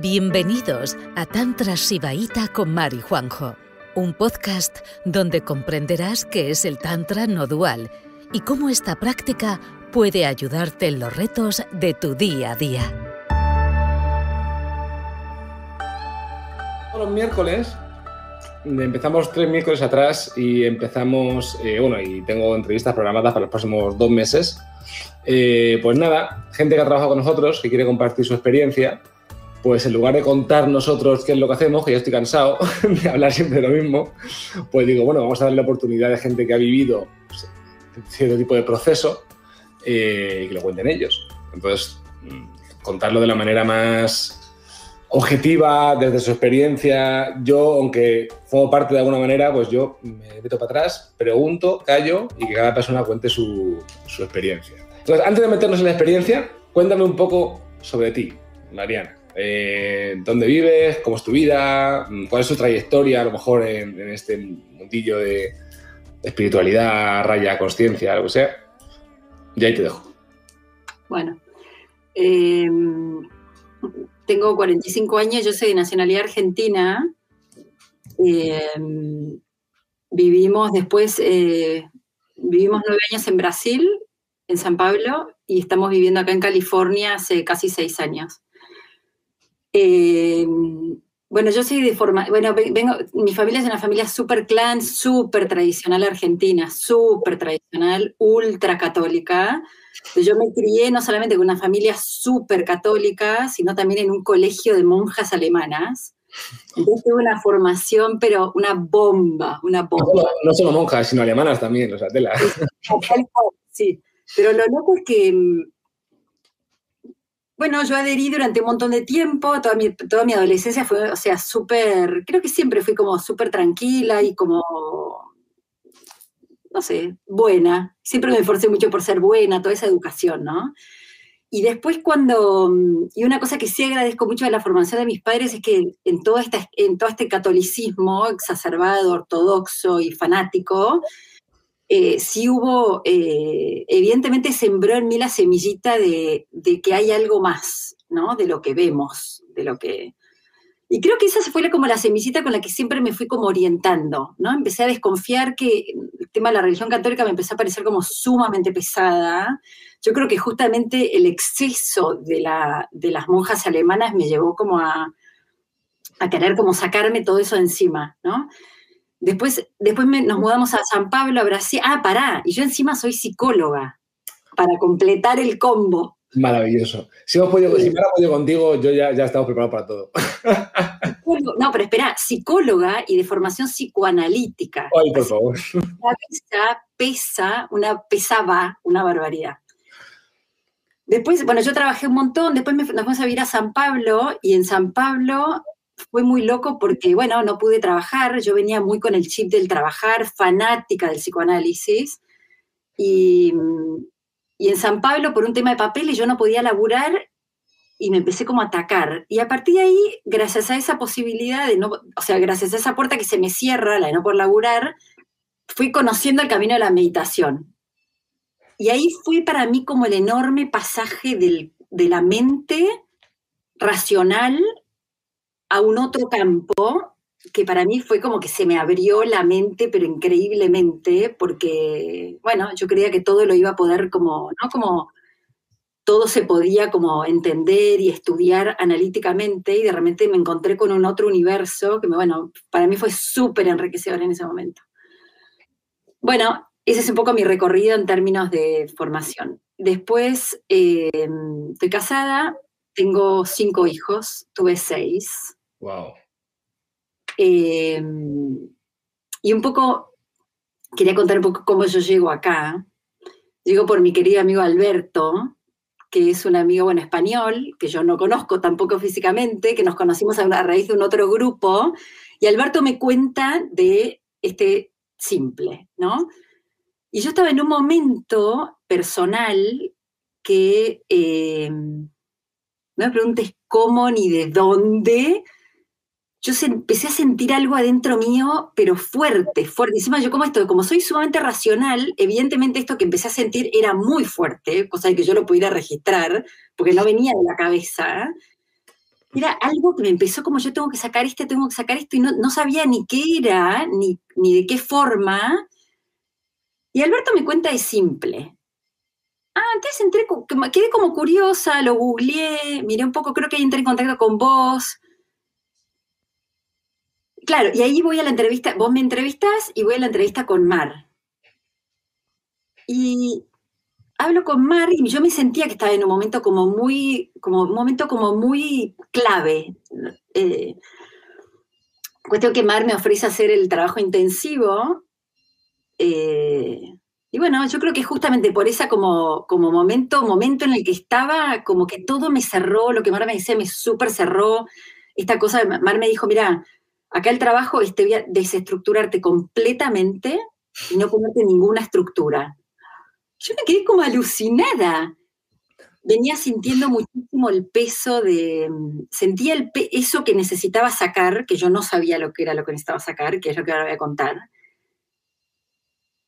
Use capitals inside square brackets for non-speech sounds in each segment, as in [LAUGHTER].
Bienvenidos a Tantra Sibaíta con Mari Juanjo, un podcast donde comprenderás qué es el Tantra no dual y cómo esta práctica puede ayudarte en los retos de tu día a día. Los miércoles empezamos tres miércoles atrás y empezamos, eh, bueno, y tengo entrevistas programadas para los próximos dos meses. Eh, pues nada, gente que ha trabajado con nosotros, que quiere compartir su experiencia, pues en lugar de contar nosotros qué es lo que hacemos, que yo estoy cansado [LAUGHS] de hablar siempre de lo mismo, pues digo, bueno, vamos a darle oportunidad a gente que ha vivido pues, cierto tipo de proceso eh, y que lo cuenten ellos. Entonces, mm, contarlo de la manera más objetiva, desde su experiencia. Yo, aunque formo parte de alguna manera, pues yo me meto para atrás, pregunto, callo y que cada persona cuente su, su experiencia. Entonces, antes de meternos en la experiencia, cuéntame un poco sobre ti, Mariana. Eh, ¿Dónde vives? ¿Cómo es tu vida? ¿Cuál es tu trayectoria, a lo mejor, en, este mundillo de, espiritualidad, raya, conciencia, lo que sea? Y ahí te dejo. Bueno, eh, tengo 45 años, yo soy de nacionalidad argentina. Eh, vivimos después, vivimos nueve años en Brasil, en San Pablo, y estamos viviendo acá en California hace casi seis años. Eh, bueno, yo soy de forma, bueno, vengo, mi familia es una familia súper clan, súper tradicional argentina, súper tradicional, ultra católica. Yo me crié no solamente con una familia súper católica, sino también en un colegio de monjas alemanas. Entonces tuve una formación, pero una bomba, una bomba. No, solo monjas, sino alemanas también, o sea, tela. [LAUGHS] Sí, pero lo loco es que, bueno, yo adherí durante un montón de tiempo, toda mi, toda mi adolescencia fue, o sea, súper, creo que siempre fui como súper tranquila y como no sé, buena. Siempre me esforcé mucho por ser buena, toda esa educación, ¿no? Y después cuando, y una cosa que sí agradezco mucho de la formación de mis padres es que en todo este, en todo este catolicismo exacerbado, ortodoxo y fanático, eh, sí hubo, eh, evidentemente sembró en mí la semillita de, que hay algo más, ¿no? De lo que vemos, de lo que, y creo que esa fue como la semillita con la que siempre me fui como orientando, ¿no? Empecé a desconfiar que el tema de la religión católica me empezó a parecer como sumamente pesada. Yo creo que justamente el exceso de, la, de las monjas alemanas me llevó como a, a querer como sacarme todo eso encima, ¿no? Después, después nos mudamos a San Pablo, a Brasil. Ah, pará, y yo encima soy psicóloga, para completar el combo. Maravilloso. Si, hemos podido, si me hubiera podido contigo, yo ya, ya estamos preparados para todo. No, pero espera, psicóloga y de formación psicoanalítica. Ay, por favor. Una pesa, pesa, una pesaba una barbaridad. Después, bueno, yo trabajé un montón, después me, nos fuimos a vivir a San Pablo y en San Pablo fue muy loco porque, bueno, no pude trabajar, yo venía muy con el chip del trabajar, fanática del psicoanálisis y y en San Pablo, por un tema de papeles, yo no podía laburar y me empecé como a atacar. Y a partir de ahí, gracias a esa posibilidad de no, o sea, gracias a esa puerta que se me cierra, la de no poder laburar, fui conociendo el camino de la meditación. Y ahí fue para mí como el enorme pasaje del, de la mente racional a un otro campo que para mí fue como que se me abrió la mente, pero increíblemente, porque, bueno, yo creía que todo lo iba a poder como, ¿no? Como todo se podía como entender y estudiar analíticamente y de repente me encontré con un otro universo que, bueno, para mí fue súper enriquecedor en ese momento. Bueno, ese es un poco mi recorrido en términos de formación. Después, eh, estoy casada, tengo cinco hijos, tuve seis. Wow. Eh, y un poco, quería contar un poco cómo yo llego acá. Llego por mi querido amigo Alberto, que es un amigo, bueno, español, que yo no conozco tampoco físicamente, que nos conocimos a, raíz de un otro grupo, y Alberto me cuenta de este simple, ¿no? Y yo estaba en un momento personal que eh, no me preguntes cómo ni de dónde, yo empecé a sentir algo adentro mío, pero fuerte, fuerte. Encima yo como esto, como soy sumamente racional, evidentemente esto que empecé a sentir era muy fuerte, cosa de que yo lo pudiera registrar, porque no venía de la cabeza. era algo que me empezó como yo tengo que sacar este, tengo que sacar esto, y no, sabía ni qué era, ni, ni, de qué forma. Y Alberto me cuenta es simple. Ah, entonces entré, quedé como curiosa, lo googleé, miré un poco, creo que entré en contacto con vos. Claro, y ahí voy a la entrevista, vos me entrevistas y voy a la entrevista con Mar. Y hablo con Mar y yo me sentía que estaba en un momento como muy, como un momento como muy clave. Eh, cuestión que Mar me ofrece hacer el trabajo intensivo. Eh, y bueno, yo creo que justamente por esa como, como momento, momento en el que estaba, como que todo me cerró, lo que Mar me decía me súper cerró. Esta cosa, Mar me dijo, mira, acá el trabajo es te desestructurarte completamente y no ponerte ninguna estructura yo me quedé como alucinada. Venía sintiendo muchísimo el peso de, sentía el eso que necesitaba sacar, que yo no sabía lo que era lo que necesitaba sacar, que es lo que ahora voy a contar.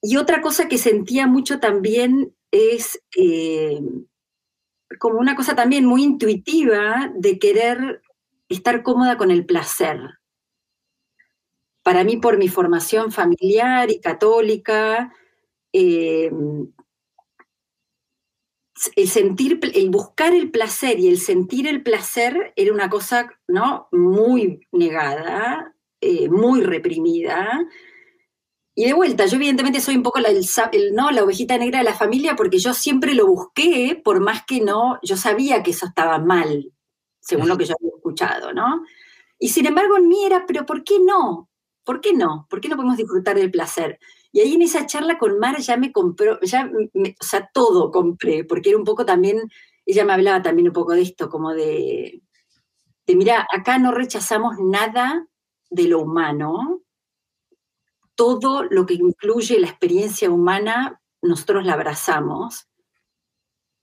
Y otra cosa que sentía mucho también es eh, como una cosa también muy intuitiva de querer estar cómoda con el placer. Para mí, por mi formación familiar y católica, eh, el sentir, el buscar el placer y el sentir el placer era una cosa, ¿no? Muy negada, eh, muy reprimida. Y de vuelta, yo evidentemente soy un poco la, ¿no? la ovejita negra de la familia porque yo siempre lo busqué, por más que no, yo sabía que eso estaba mal, según lo que yo había escuchado, ¿no? Y sin embargo en mí era, pero ¿por qué no? ¿Por qué no? ¿Por qué no podemos disfrutar del placer? Y ahí en esa charla con Mar ya me compró, ya, o sea, todo compré, porque era un poco también, ella me hablaba también un poco de esto, como de, de mira, acá no rechazamos nada de lo humano, todo lo que incluye la experiencia humana, nosotros la abrazamos.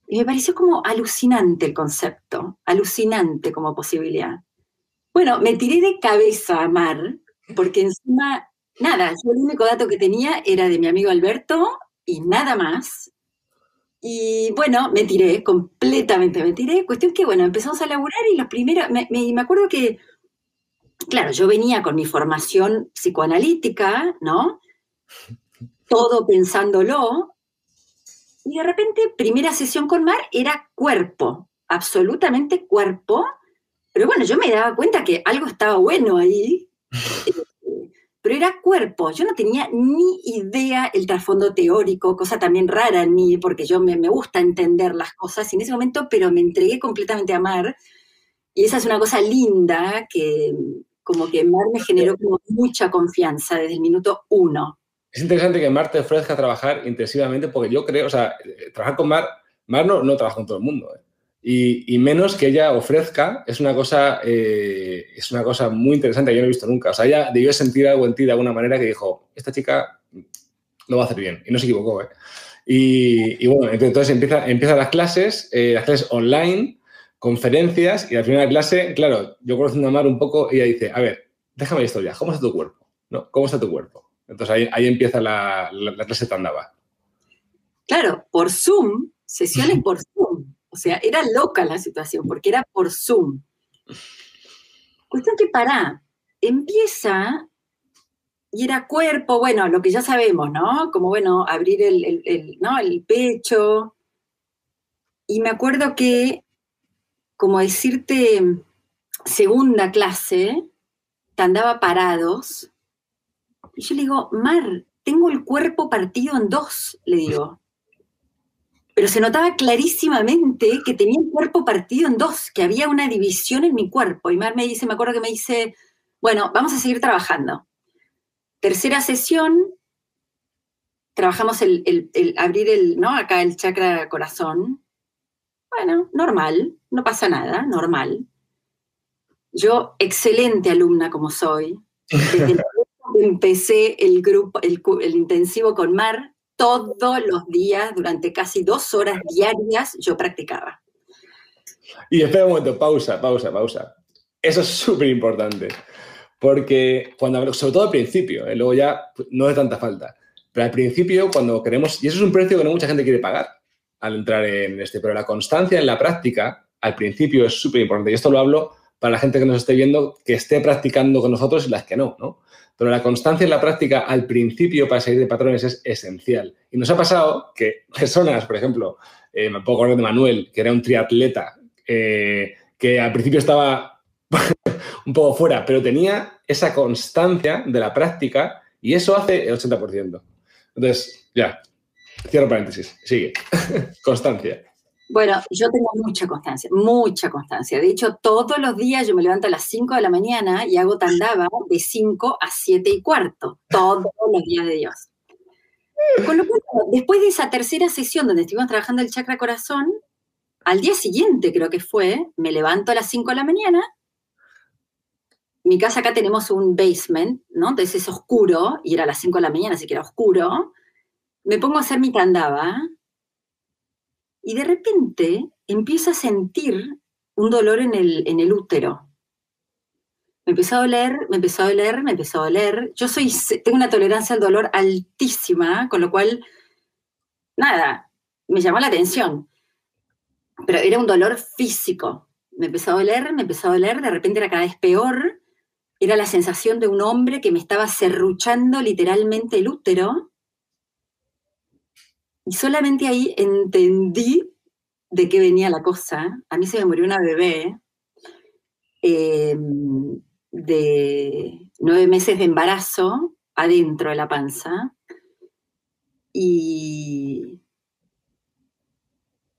Y me pareció como alucinante el concepto, alucinante como posibilidad. Bueno, me tiré de cabeza a Mar, porque encima Nada, yo el único dato que tenía era de mi amigo Alberto y nada más. Y bueno, me tiré, completamente me tiré. Cuestión que, bueno, empezamos a laburar y los primeros, me, me, acuerdo que, claro, yo venía con mi formación psicoanalítica, ¿no? Todo pensándolo. Y de repente, primera sesión con Mar era cuerpo, absolutamente cuerpo. Pero bueno, yo me daba cuenta que algo estaba bueno ahí [LAUGHS] pero era cuerpo. Yo no tenía ni idea el trasfondo teórico, cosa también rara en mí, porque yo me, gusta entender las cosas, en ese momento, pero me entregué completamente a Mar, y esa es una cosa linda que como que Mar me generó como mucha confianza desde el minuto uno. Es interesante que Mar te ofrezca trabajar intensivamente, porque yo creo, o sea, trabajar con Mar, Mar no, no trabaja con todo el mundo, ¿eh? Y, menos que ella ofrezca es una cosa eh, es una cosa muy interesante que yo no he visto nunca. O sea, ella debió sentir algo en ti de alguna manera que dijo, esta chica lo va a hacer bien. Y no se equivocó, ¿eh? Y, bueno, entonces empieza, empieza las clases, eh, las clases online, conferencias, y al final de la clase, claro, yo conociendo a Mar un poco, ella dice, a ver, déjame esto ya, ¿cómo está tu cuerpo? ¿No? ¿Cómo está tu cuerpo? Entonces ahí, ahí empieza la, la, la clase. Claro, por Zoom, sesiones por Zoom. O sea, era loca la situación porque era por Zoom. Cuestión que para, empieza y era cuerpo, bueno, lo que ya sabemos, ¿no? Como, bueno, abrir el, el pecho. Y me acuerdo que, como decirte, segunda clase, te andaba parados. Y yo le digo, Mar, tengo el cuerpo partido en dos, le digo pero se notaba clarísimamente que tenía el cuerpo partido en dos, que había una división en mi cuerpo. Y Mar me dice, me acuerdo que me dice, bueno, vamos a seguir trabajando. Tercera sesión, trabajamos el, abrir el, ¿no? Acá el chakra corazón. Bueno, normal, no pasa nada, normal. Yo, excelente alumna como soy, desde empecé el grupo, el, el intensivo con Mar, todos los días, durante casi dos horas diarias, yo practicaba. Y espera un momento, pausa, pausa, pausa. Eso es súper importante. Porque cuando, sobre todo al principio, ¿eh? luego ya no es tanta falta. Pero al principio, cuando queremos, y eso es un precio que no mucha gente quiere pagar al entrar en este, pero la constancia en la práctica al principio es súper importante. Y esto lo hablo para la gente que nos esté viendo que esté practicando con nosotros y las que no, ¿no? Pero la constancia en la práctica al principio para salir de patrones es esencial. Y nos ha pasado que personas, por ejemplo, eh, me puedo acordar de Manuel, que era un triatleta, eh, que al principio estaba [LAUGHS] un poco fuera, pero tenía esa constancia de la práctica y eso hace el 80%. Entonces, ya, cierro paréntesis, sigue. [LAUGHS] constancia. Bueno, yo tengo mucha constancia, mucha constancia. De hecho, todos los días yo me levanto a las 5 de la mañana y hago tandaba de 5 a 7 y cuarto, todos los días de Dios. Con lo cual, después de esa tercera sesión donde estuvimos trabajando el chakra corazón, al día siguiente creo que fue, me levanto a las 5 de la mañana. Mi casa acá tenemos un basement, ¿no? Entonces es oscuro, y era a las 5 de la mañana, así que era oscuro. Me pongo a hacer mi tandaba y de repente empiezo a sentir un dolor en el, en el útero. Me empezó a doler, me empezó a doler, me empezó a doler. Yo soy, tengo una tolerancia al dolor altísima, con lo cual, nada, me llamó la atención. Pero era un dolor físico. Me empezó a doler, me empezó a doler, de repente era cada vez peor. Era la sensación de un hombre que me estaba serruchando literalmente el útero y solamente ahí entendí de qué venía la cosa. A mí se me murió una bebé em, de nueve meses de embarazo adentro de la panza. Y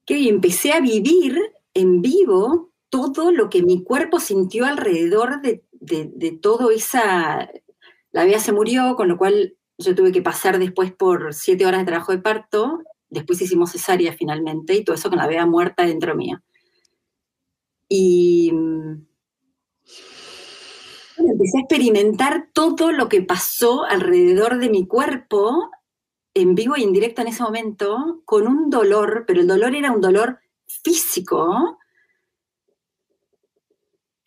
que empecé a vivir en vivo todo lo que mi cuerpo sintió alrededor de, de todo esa... La bebé se murió, con lo cual yo tuve que pasar después por siete horas de trabajo de parto, después hicimos cesárea finalmente y todo eso con la beba muerta dentro mío. Y empecé a experimentar todo lo que pasó alrededor de mi cuerpo, en vivo y en directo en ese momento, con un dolor, pero el dolor era un dolor físico,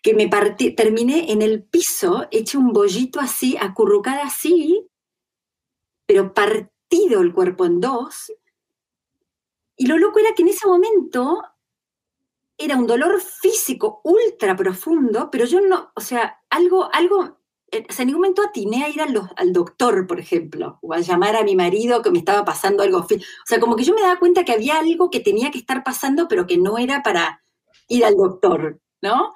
que me partí, terminé en el piso, hecho un bollito así, acurrucada así, pero partido el cuerpo en dos. Y lo loco era que en ese momento era un dolor físico ultra profundo, pero yo no, o sea, algo, algo, eh, o sea, en ningún momento atiné a ir al, al, doctor, por ejemplo, o a llamar a mi marido que me estaba pasando algo. O sea, como que yo me daba cuenta que había algo que tenía que estar pasando, pero que no era para ir al doctor, ¿no?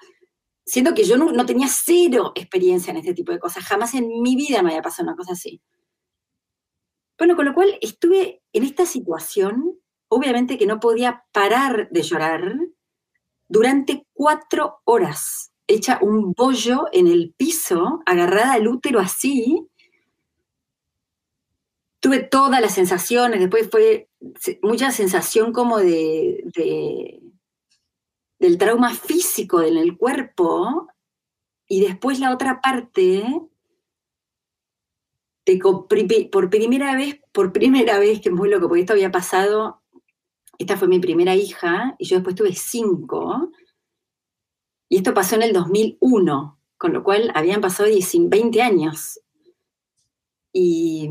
Siendo que yo no, no tenía cero experiencia en este tipo de cosas. Jamás en mi vida me había pasado una cosa así. Bueno, con lo cual estuve en esta situación, obviamente que no podía parar de llorar, durante cuatro horas, hecha un bollo en el piso, agarrada al útero así. Tuve todas las sensaciones, después fue mucha sensación como de, de del trauma físico en el cuerpo, y después la otra parte por primera vez, por primera [LAUGHS] vez, que muy loco, porque esto había pasado, esta fue mi primera hija, y yo después tuve cinco, y esto pasó en el 2001, con lo cual habían pasado 20 años. Y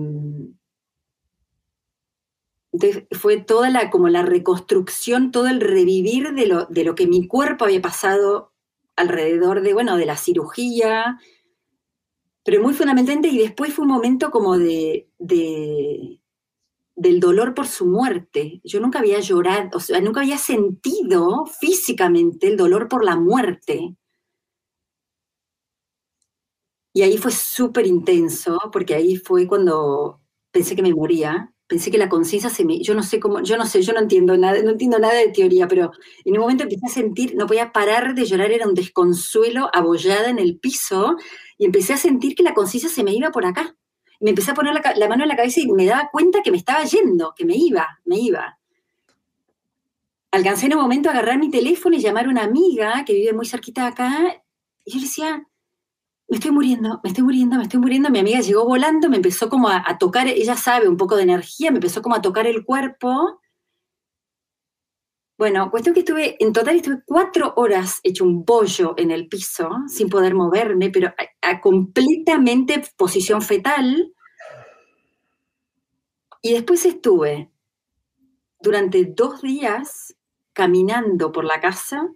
entonces fue toda la, como la reconstrucción, todo el revivir de lo, de lo que mi cuerpo había pasado alrededor de, bueno, de la cirugía, pero muy fundamentalmente, y después fue un momento como de, del dolor por su muerte. Yo nunca había llorado, o sea, nunca había sentido físicamente el dolor por la muerte. Y ahí fue súper intenso, porque ahí fue cuando pensé que me moría, pensé que la conciencia se me, yo no sé cómo, yo no sé, yo no entiendo nada, no entiendo nada de teoría, pero en un momento empecé a sentir, no podía parar de llorar, era un desconsuelo abollada en el piso, y empecé a sentir que la conciencia se me iba por acá. me empecé a poner la, mano en la cabeza y me daba cuenta que me estaba yendo, que me iba, me iba. Alcancé en un momento a agarrar mi teléfono y llamar a una amiga que vive muy cerquita de acá, y yo le decía, me estoy muriendo, me estoy muriendo, me estoy muriendo. Mi amiga llegó volando, me empezó como a, tocar, ella sabe un poco de energía, me empezó como a tocar el cuerpo bueno, cuestión que estuve, en total estuve cuatro horas hecho un bollo en el piso, sin poder moverme, pero a, completamente posición fetal. Y después estuve durante dos días caminando por la casa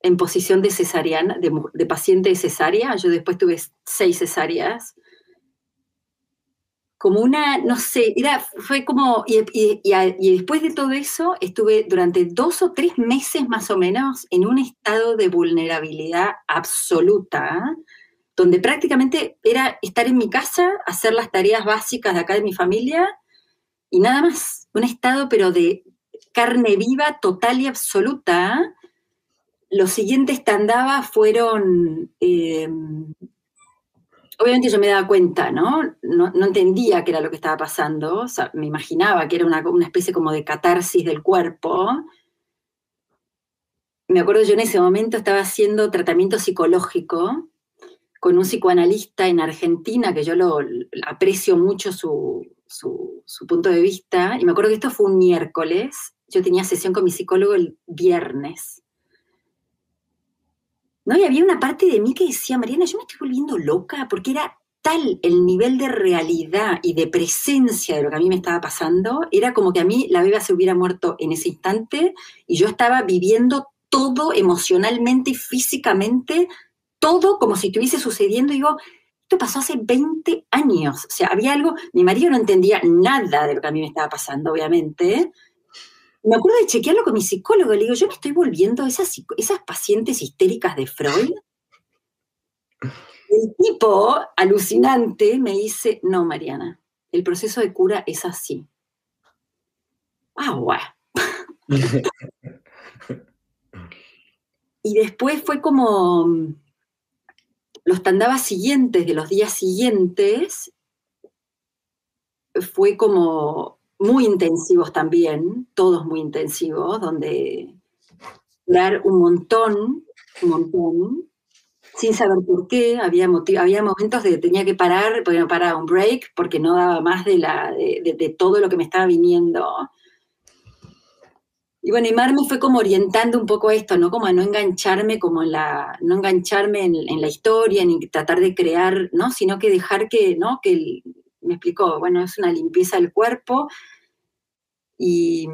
en posición de cesariana, de, paciente de cesárea. Yo después tuve seis cesáreas. Como una, no sé, era, fue como, y, y, después de todo eso estuve durante dos o tres meses más o menos en un estado de vulnerabilidad absoluta, donde prácticamente era estar en mi casa, hacer las tareas básicas de acá de mi familia y nada más, un estado pero de carne viva total y absoluta. Los siguientes que andaba fueron, eh, obviamente yo me daba cuenta, ¿no? ¿no? entendía qué era lo que estaba pasando, o sea, me imaginaba que era una, especie como de catarsis del cuerpo. Me acuerdo yo en ese momento estaba haciendo tratamiento psicológico con un psicoanalista en Argentina, que yo lo, aprecio mucho su, punto de vista, y me acuerdo que esto fue un miércoles, yo tenía sesión con mi psicólogo el viernes. ¿No? Y había una parte de mí que decía, Mariana, yo me estoy volviendo loca, porque era tal el nivel de realidad y de presencia de lo que a mí me estaba pasando, era como que a mí la beba se hubiera muerto en ese instante y yo estaba viviendo todo emocionalmente y físicamente todo como si estuviese sucediendo. digo, esto pasó hace 20 años. O sea, había algo, mi marido no entendía nada de lo que a mí me estaba pasando, obviamente. Me acuerdo de chequearlo con mi psicólogo. Le digo, yo me estoy volviendo esas, esas pacientes histéricas de Freud. El tipo, alucinante, me dice, no, Mariana, el proceso de cura es así. Ah, guau. [LAUGHS] y después fue como, los tandabas siguientes de los días siguientes fue como muy intensivos también, todos muy intensivos, donde dar un montón, un montón, sin saber por qué, había, había momentos de que tenía que parar, porque no paraba un break, porque no daba más de, la, de todo lo que me estaba viniendo. Y bueno, y Mar me fue como orientando un poco esto, ¿no? Como a no engancharme como en la, no engancharme en, la historia, ni tratar de crear, ¿no? Sino que dejar que, ¿no? Que me explicó, bueno, es una limpieza del cuerpo. Y,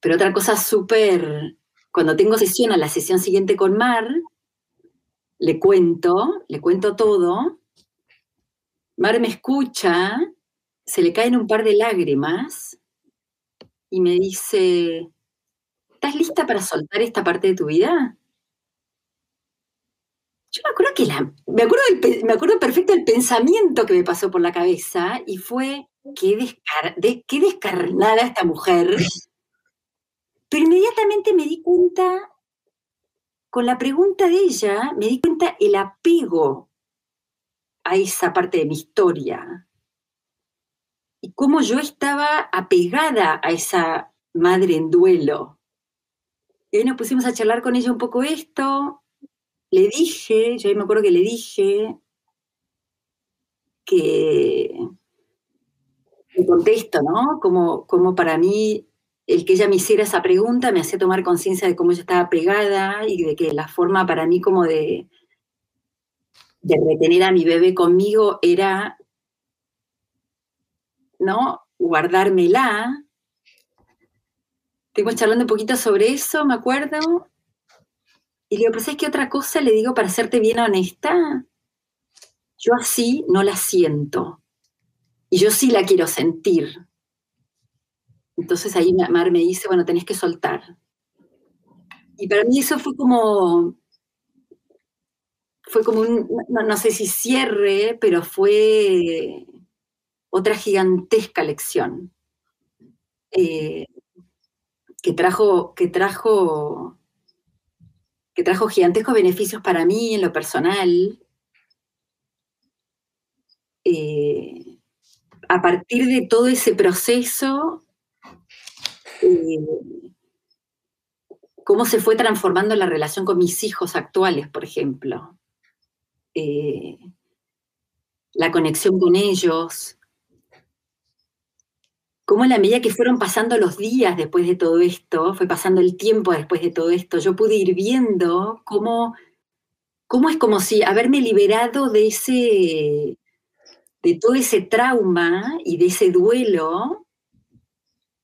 pero otra cosa súper, cuando tengo sesión a la sesión siguiente con Mar, le cuento, le cuento todo. Mar me escucha, se le caen un par de lágrimas y me dice, ¿estás lista para soltar esta parte de tu vida? Yo me acuerdo que la, me acuerdo, me acuerdo perfecto del pensamiento que me pasó por la cabeza y fue, qué, de, qué descarnada esta mujer. Pero inmediatamente me di cuenta, con la pregunta de ella, me di cuenta el apego a esa parte de mi historia y cómo yo estaba apegada a esa madre en duelo. Y ahí nos pusimos a charlar con ella un poco esto. Le dije, yo ahí me acuerdo que le dije que el contexto, ¿no? Como, como para mí el que ella me hiciera esa pregunta me hacía tomar conciencia de cómo ella estaba pegada y de que la forma para mí como de, de retener a mi bebé conmigo era ¿no? Guardármela. Estuvimos charlando un poquito sobre eso, me acuerdo. Y le digo, pero ¿sabes qué otra cosa le digo para serte bien honesta? Yo así no la siento. Y yo sí la quiero sentir. Entonces ahí Mar me dice, bueno, tenés que soltar. Y para mí eso fue como, fue como un, no sé si cierre, pero fue otra gigantesca lección eh, que trajo, que trajo que trajo gigantescos beneficios para mí en lo personal. Eh, a partir de todo ese proceso, eh, cómo se fue transformando la relación con mis hijos actuales, por ejemplo. la conexión con ellos, cómo en la medida que fueron pasando los días después de todo esto, fue pasando el tiempo después de todo esto, yo pude ir viendo cómo, cómo es como si haberme liberado de ese, de todo ese trauma y de ese duelo,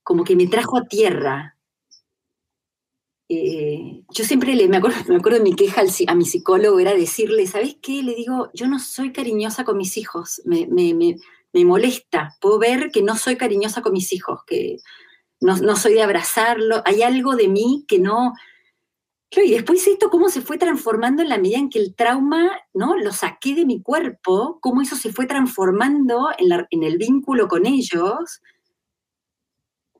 como que me trajo a tierra. eh, yo siempre le, me, acuerdo, me acuerdo de mi queja a mi psicólogo, era decirle, ¿sabes qué? Le digo, yo no soy cariñosa con mis hijos, me, me molesta, puedo ver que no soy cariñosa con mis hijos, que no, soy de abrazarlo, hay algo de mí que no, y después esto, cómo se fue transformando en la medida en que el trauma, ¿no? Lo saqué de mi cuerpo, cómo eso se fue transformando en, en el vínculo con ellos.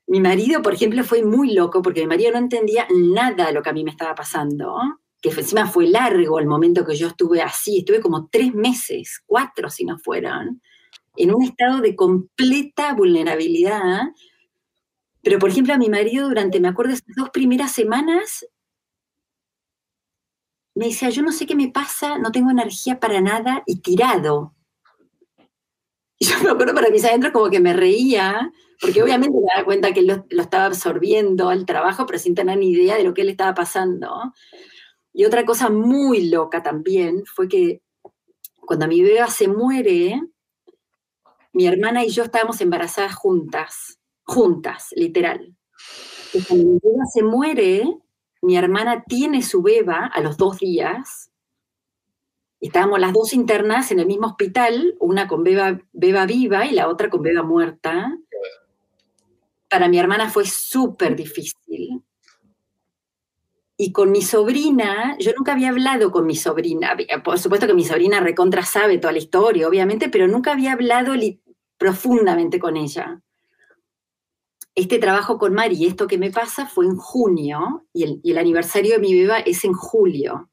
Mi marido, por ejemplo, fue muy loco porque mi marido no entendía nada de lo que a mí me estaba pasando, que encima fue largo el momento que yo estuve así, estuve como tres meses, cuatro si no fueron, en un estado de completa vulnerabilidad. Pero, por ejemplo, a mi marido durante, me acuerdo, esas dos primeras semanas, me decía, yo no sé qué me pasa, no tengo energía para nada y tirado. Y yo me acuerdo para mis adentros como que me reía, porque obviamente me daba cuenta que él lo, estaba absorbiendo al trabajo, pero sin tener ni idea de lo que le estaba pasando. Y otra cosa muy loca también fue que cuando mi bebé se muere, mi hermana y yo estábamos embarazadas juntas, juntas, literal. Y cuando mi bebé se muere, mi hermana tiene su beba a los dos días. Estábamos las dos internas en el mismo hospital, una con beba, beba viva y la otra con beba muerta. Para mi hermana fue súper difícil. Y con mi sobrina, yo nunca había hablado con mi sobrina. Por supuesto que mi sobrina recontra sabe toda la historia, obviamente, pero nunca había hablado profundamente con ella este trabajo con Mari, esto que me pasa, fue en junio y el, aniversario de mi beba es en julio.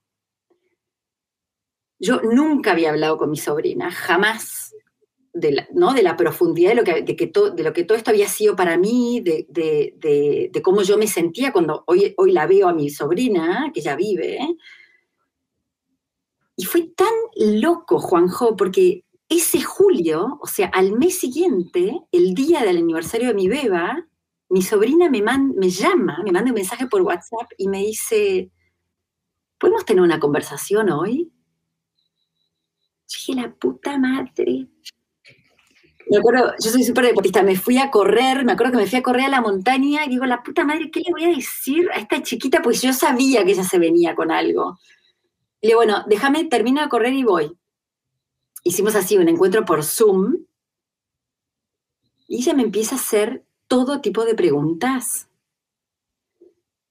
Yo nunca había hablado con mi sobrina, jamás, de la, profundidad de lo, que, de, lo que todo esto había sido para mí, de, cómo yo me sentía cuando hoy, hoy la veo a mi sobrina, que ya vive. Y fue tan loco, Juanjo, porque ese julio, o sea, al mes siguiente, el día del aniversario de mi beba, mi sobrina me, me llama, me manda un mensaje por WhatsApp y me dice, ¿podemos tener una conversación hoy? Dije, la puta madre. Yo soy súper deportista, me fui a correr, me acuerdo que me fui a correr a la montaña y digo, la puta madre, ¿qué le voy a decir a esta chiquita? Pues yo sabía que ella se venía con algo. Y le digo, bueno, déjame, termino de correr y voy. Hicimos así un encuentro por Zoom y ella me empieza a hacer todo tipo de preguntas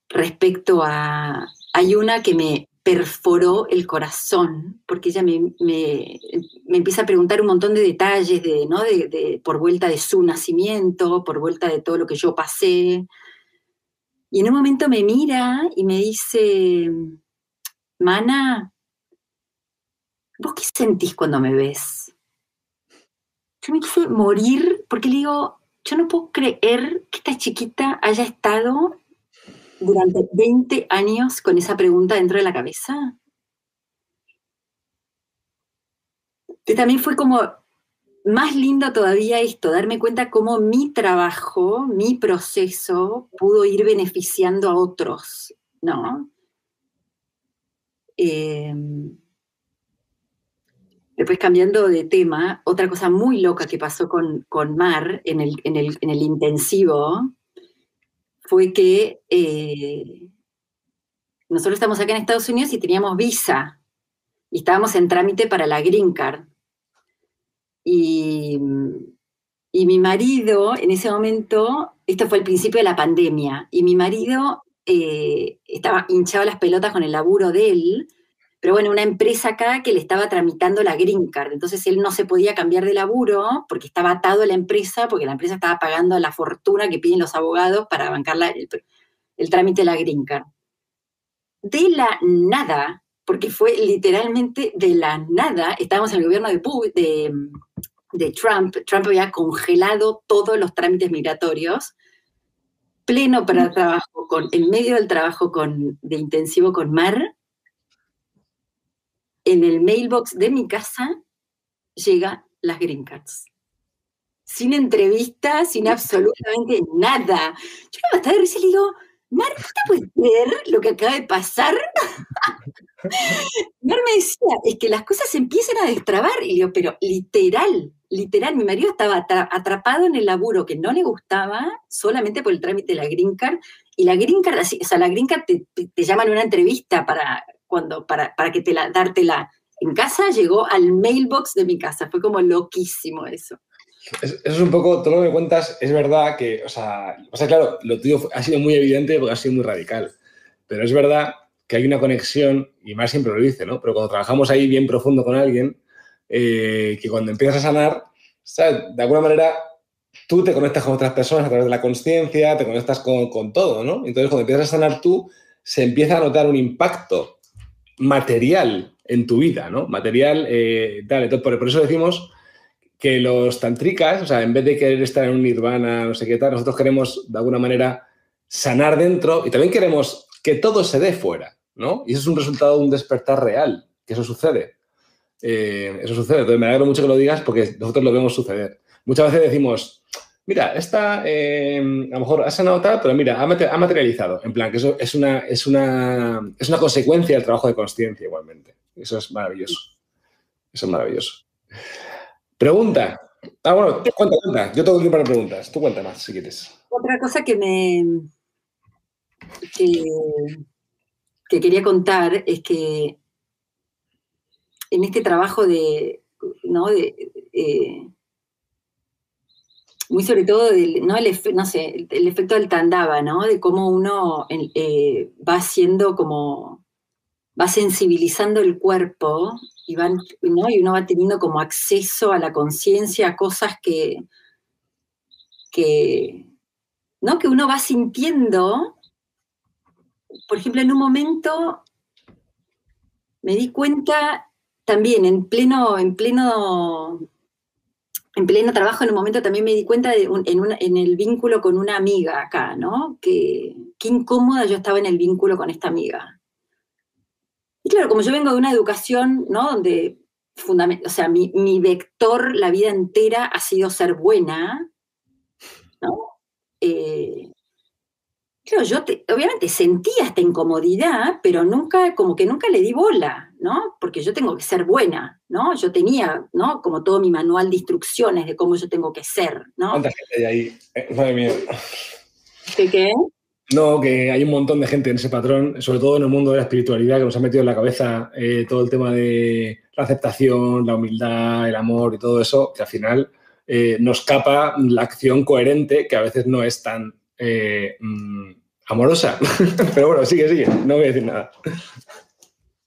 respecto a... Hay una que me perforó el corazón, porque ella me, empieza a preguntar un montón de detalles de, ¿no? de, por vuelta de su nacimiento, por vuelta de todo lo que yo pasé. Y en un momento me mira y me dice, Mana, ¿vos qué sentís cuando me ves? Yo me quise morir porque le digo, yo no puedo creer que esta chiquita haya estado durante 20 años con esa pregunta dentro de la cabeza. Que también fue como más lindo todavía esto, darme cuenta cómo mi trabajo, mi proceso pudo ir beneficiando a otros, ¿no? Eh, Después cambiando de tema, otra cosa muy loca que pasó con, con Mar en el, en, el, en el, intensivo fue que eh, nosotros estamos acá en Estados Unidos y teníamos visa y estábamos en trámite para la green card. Y, y mi marido, en ese momento, esto fue el principio de la pandemia, y mi marido eh, estaba hinchado las pelotas con el laburo de él, pero bueno, una empresa acá que le estaba tramitando la green card, entonces él no se podía cambiar de laburo porque estaba atado a la empresa, porque la empresa estaba pagando la fortuna que piden los abogados para bancar el, trámite de la green card. De la nada, porque fue literalmente de la nada, estábamos en el gobierno de, de, Trump, Trump había congelado todos los trámites migratorios, pleno para el trabajo, con, en medio del trabajo con, de intensivo con Mar, en el mailbox de mi casa llega las green cards. Sin entrevista, sin absolutamente nada. Yo me estaba de risa y le digo, Mar, ¿te puedes ver lo que acaba de pasar? [LAUGHS] Mar me decía, es que las cosas empiezan a destrabar. Y yo, pero literal, literal, mi marido estaba atrapado en el laburo que no le gustaba solamente por el trámite de la green card y la green card, o sea, la green card te, te, llaman a una entrevista para, cuando, para, para que te la, dártela en casa, llegó al mailbox de mi casa. Fue como loquísimo eso. Eso es un poco, todo lo que cuentas, es verdad que, o sea, o sea, claro, lo tuyo ha sido muy evidente porque ha sido muy radical, pero es verdad que hay una conexión, y más siempre lo dice, ¿no? Pero cuando trabajamos ahí bien profundo con alguien, eh, que cuando empiezas a sanar, de alguna manera tú te conectas con otras personas a través de la conciencia, te conectas con, con, todo, ¿no? Entonces, cuando empiezas a sanar tú, se empieza a notar un impacto material en tu vida, ¿no? Material, eh, tal. Por, eso decimos que los tantricas, o sea, en vez de querer estar en un nirvana, no sé qué tal, nosotros queremos, de alguna manera, sanar dentro y también queremos que todo se dé fuera, ¿no? Y eso es un resultado de un despertar real, que eso sucede. Eh, eso sucede. Entonces, me alegro mucho que lo digas porque nosotros lo vemos suceder. Muchas veces decimos, mira, esta eh, a lo mejor ha sanado tal, pero mira, ha materializado. En plan, que eso es una, es una, es una consecuencia del trabajo de conciencia igualmente. Eso es maravilloso. Eso es maravilloso. Pregunta. Ah, bueno, cuenta, cuenta. Yo tengo que ir para preguntas. Tú cuenta más, si quieres. Otra cosa que me... que, que quería contar es que en este trabajo de, ¿no? De, eh, muy sobre todo ¿no? El, no sé, el, efecto del tandava, ¿no? De cómo uno eh, va haciendo como, va sensibilizando el cuerpo y, ¿no? y uno va teniendo como acceso a la conciencia, a cosas que, que, ¿no? que uno va sintiendo. Por ejemplo, en un momento me di cuenta también en pleno, en pleno, en pleno trabajo, en un momento también me di cuenta en, el vínculo con una amiga acá, ¿no? Que, qué incómoda yo estaba en el vínculo con esta amiga. Y claro, como yo vengo de una educación, ¿no? Donde, o sea, mi, mi vector la vida entera ha sido ser buena, ¿no? Eh, Claro, yo obviamente sentía esta incomodidad, pero nunca, como que nunca le di bola, ¿no? Porque yo tengo que ser buena, ¿no? Yo tenía, ¿no? Como todo mi manual de instrucciones de cómo yo tengo que ser, ¿no? ¿Cuánta gente hay ahí? Eh, madre mía. ¿Qué qué? No, que hay un montón de gente en ese patrón, sobre todo en el mundo de la espiritualidad, que nos ha metido en la cabeza eh, todo el tema de la aceptación, la humildad, el amor y todo eso, que al final eh, nos capa la acción coherente, que a veces no es tan eh, mm, amorosa. [LAUGHS] Pero bueno, sigue, sigue, no voy a decir nada.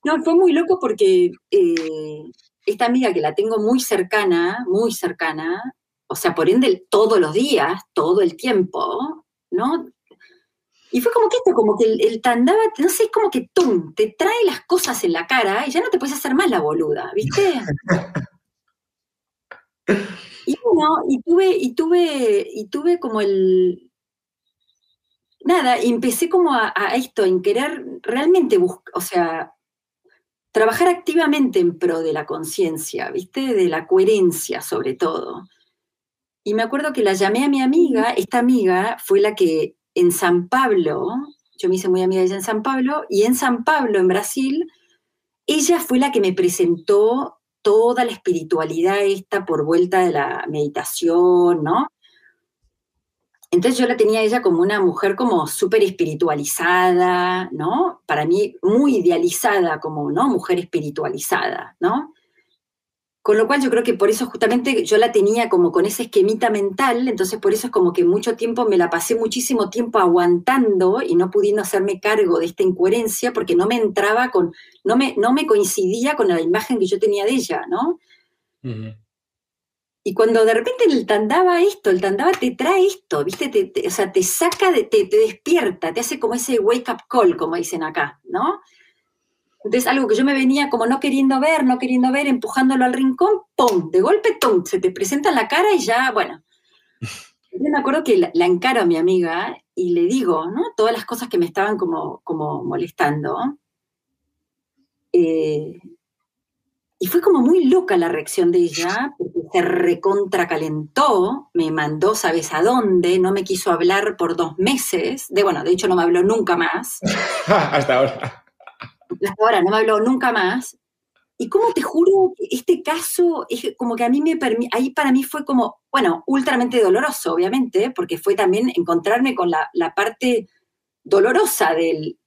No, fue muy loco porque eh, esta amiga que la tengo muy cercana, muy cercana, o sea, por ende todos los días, todo el tiempo, ¿no? Y fue como que esto, como que el, tandaba, no sé, es como que tum, te trae las cosas en la cara y ya no te puedes hacer más la boluda, ¿viste? y bueno, y tuve, y tuve, y tuve como el, nada, empecé como a, esto, en querer realmente buscar, o sea, trabajar activamente en pro de la conciencia, ¿viste? De la coherencia sobre todo. Y me acuerdo que la llamé a mi amiga, esta amiga fue la que en San Pablo, yo me hice muy amiga de ella en San Pablo, y en San Pablo, en Brasil, ella fue la que me presentó toda la espiritualidad esta por vuelta de la meditación, ¿no? Entonces yo la tenía ella como una mujer como súper espiritualizada, ¿no? Para mí muy idealizada como, ¿no? Mujer espiritualizada, ¿no? Con lo cual yo creo que por eso justamente yo la tenía como con ese esquemita mental, entonces por eso es como que mucho tiempo me la pasé muchísimo tiempo aguantando y no pudiendo hacerme cargo de esta incoherencia porque no me entraba con, no me, no me coincidía con la imagen que yo tenía de ella, ¿no? Y cuando de repente el tandaba esto, el tandaba te trae esto, ¿viste? Te, o sea, te saca, de, te, te, despierta, te hace como ese wake up call, como dicen acá, ¿no? Entonces, algo que yo me venía como no queriendo ver, no queriendo ver, empujándolo al rincón, ¡pum! De golpe, ¡pum! Se te presenta en la cara y ya, bueno. [LAUGHS] Yo me acuerdo que la, encaro a mi amiga y le digo, ¿no? Todas las cosas que me estaban como, como molestando. Eh, y fue como muy loca la reacción de ella, [LAUGHS] porque se recontracalentó, me mandó, ¿sabes a dónde? No me quiso hablar por dos meses. De bueno, de hecho no me habló nunca más. [LAUGHS] Hasta ahora. Hasta ahora no me habló nunca más. Y como te juro, este caso es como que a mí me ahí para mí fue como, bueno, ultramente doloroso, obviamente, porque fue también encontrarme con la, la parte dolorosa del,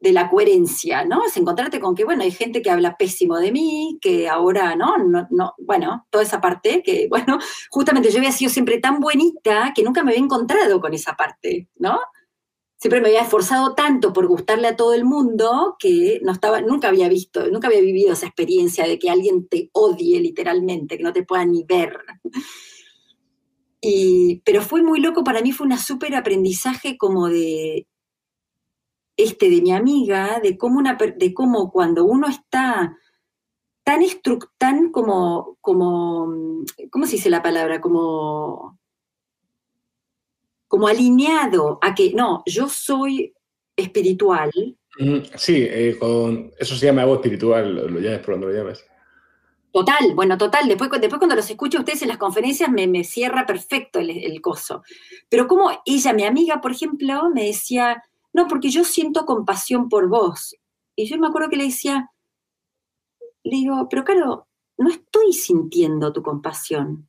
de la coherencia, ¿no? Es encontrarte con que, bueno, hay gente que habla pésimo de mí, que ahora, ¿no? no, no bueno, toda esa parte, que, [LAUGHS] bueno, justamente yo había sido siempre tan buenita que nunca me había encontrado con esa parte, ¿no? Siempre me había esforzado tanto por gustarle a todo el mundo que no estaba, nunca había visto, nunca había vivido esa experiencia de que alguien te odie literalmente, que no te pueda ni ver. Y, pero fue muy loco, para mí fue una súper aprendizaje como de, este de mi amiga, de cómo, una, de cómo cuando uno está tan tan como, como, ¿cómo se dice la palabra? Como, como alineado a que, no, yo soy espiritual. Sí, eh, con, eso se llama algo espiritual, lo, llames por donde lo llames. Total, bueno, total. Después, después cuando los escucho a ustedes en las conferencias me, me cierra perfecto el, el, coso. Pero como ella, mi amiga, por ejemplo, me decía, no, porque yo siento compasión por vos. Y yo me acuerdo que le decía, le digo, pero claro, no estoy sintiendo tu compasión.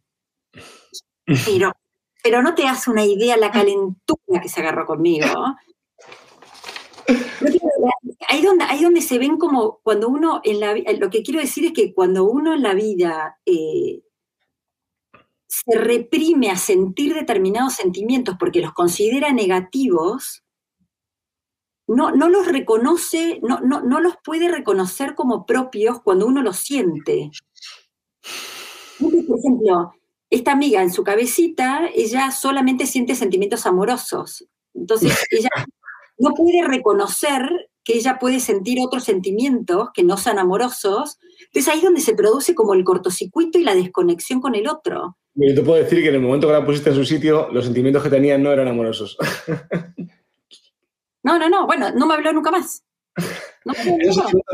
[LAUGHS] Pero, pero no te das una idea la calentura que se agarró conmigo. Ahí donde, ahí donde se ven como cuando uno en la lo que quiero decir es que cuando uno en la vida eh, se reprime a sentir determinados sentimientos porque los considera negativos, no, no los reconoce, no, no, no los puede reconocer como propios cuando uno los siente. Por ejemplo, esta amiga en su cabecita, ella solamente siente sentimientos amorosos. Entonces, [LAUGHS] ella no puede reconocer que ella puede sentir otros sentimientos que no sean amorosos. Entonces ahí es donde se produce como el cortocircuito y la desconexión con el otro. Yo te puedo decir que en el momento que la pusiste en su sitio, los sentimientos que tenía no eran amorosos. [LAUGHS] No, no, no, bueno, no me habló nunca más. No,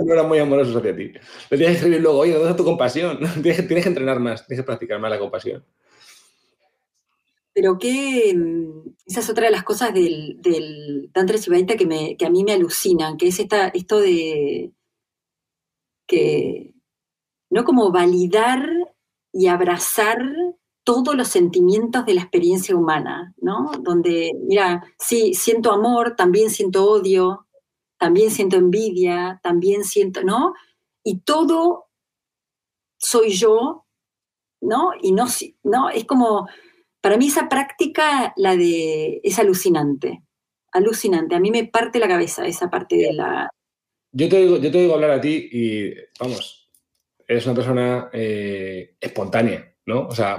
no eran muy amorosos hacia ti. Le tienes que escribir luego, oye, ¿dónde está tu compasión? [LAUGHS] Tienes, que entrenar más, tienes que practicar más la compasión. Pero que mm, esa es otra de las cosas del, del Tantra Sibaita que, me, que a mí me alucinan, que es esta, esto de que no como validar y abrazar todos los sentimientos de la experiencia humana, ¿no? Donde, mira, sí, siento amor, también siento odio, también siento envidia, también siento, ¿no? Y todo soy yo, ¿no? Y no, no, es como, para mí esa práctica, la de, es alucinante, alucinante. A mí me parte la cabeza esa parte de la... Yo te digo, yo te digo hablar a ti y, vamos, eres una persona eh, espontánea ¿no? O sea,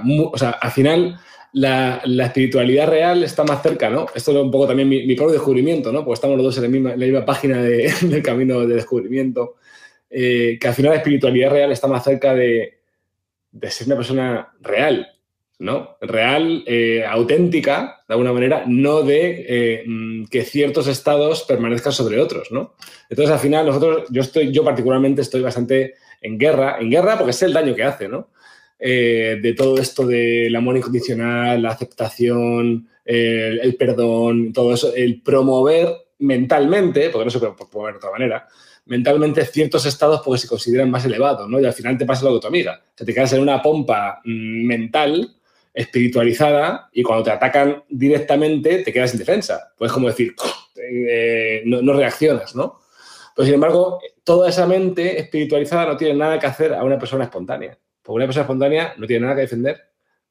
al final la, espiritualidad real está más cerca, ¿no? Esto es un poco también mi, propio descubrimiento, ¿no? Porque estamos los dos en la misma, la misma página [LAUGHS] del camino de descubrimiento. Eh, que al final la espiritualidad real está más cerca de, ser una persona real, ¿no? Real, eh, auténtica, de alguna manera, no de eh, mm, que ciertos estados permanezcan sobre otros, ¿no? Entonces, al final, nosotros, yo estoy, yo particularmente estoy bastante en guerra, en guerra porque sé el daño que hace, ¿no? Eh, de todo esto del amor incondicional, la aceptación, el, perdón, todo eso, el promover mentalmente, porque no se puede promover de otra manera, mentalmente ciertos estados porque se consideran más elevados, ¿no? Y al final te pasa lo que tu amiga. O te quedas en una pompa mm, mental, espiritualizada, y cuando te atacan directamente te quedas sin defensa. Puedes como decir, eh, no, no, reaccionas, ¿no? Pero sin embargo, toda esa mente espiritualizada no tiene nada que hacer a una persona espontánea. Porque una persona espontánea no tiene nada que defender,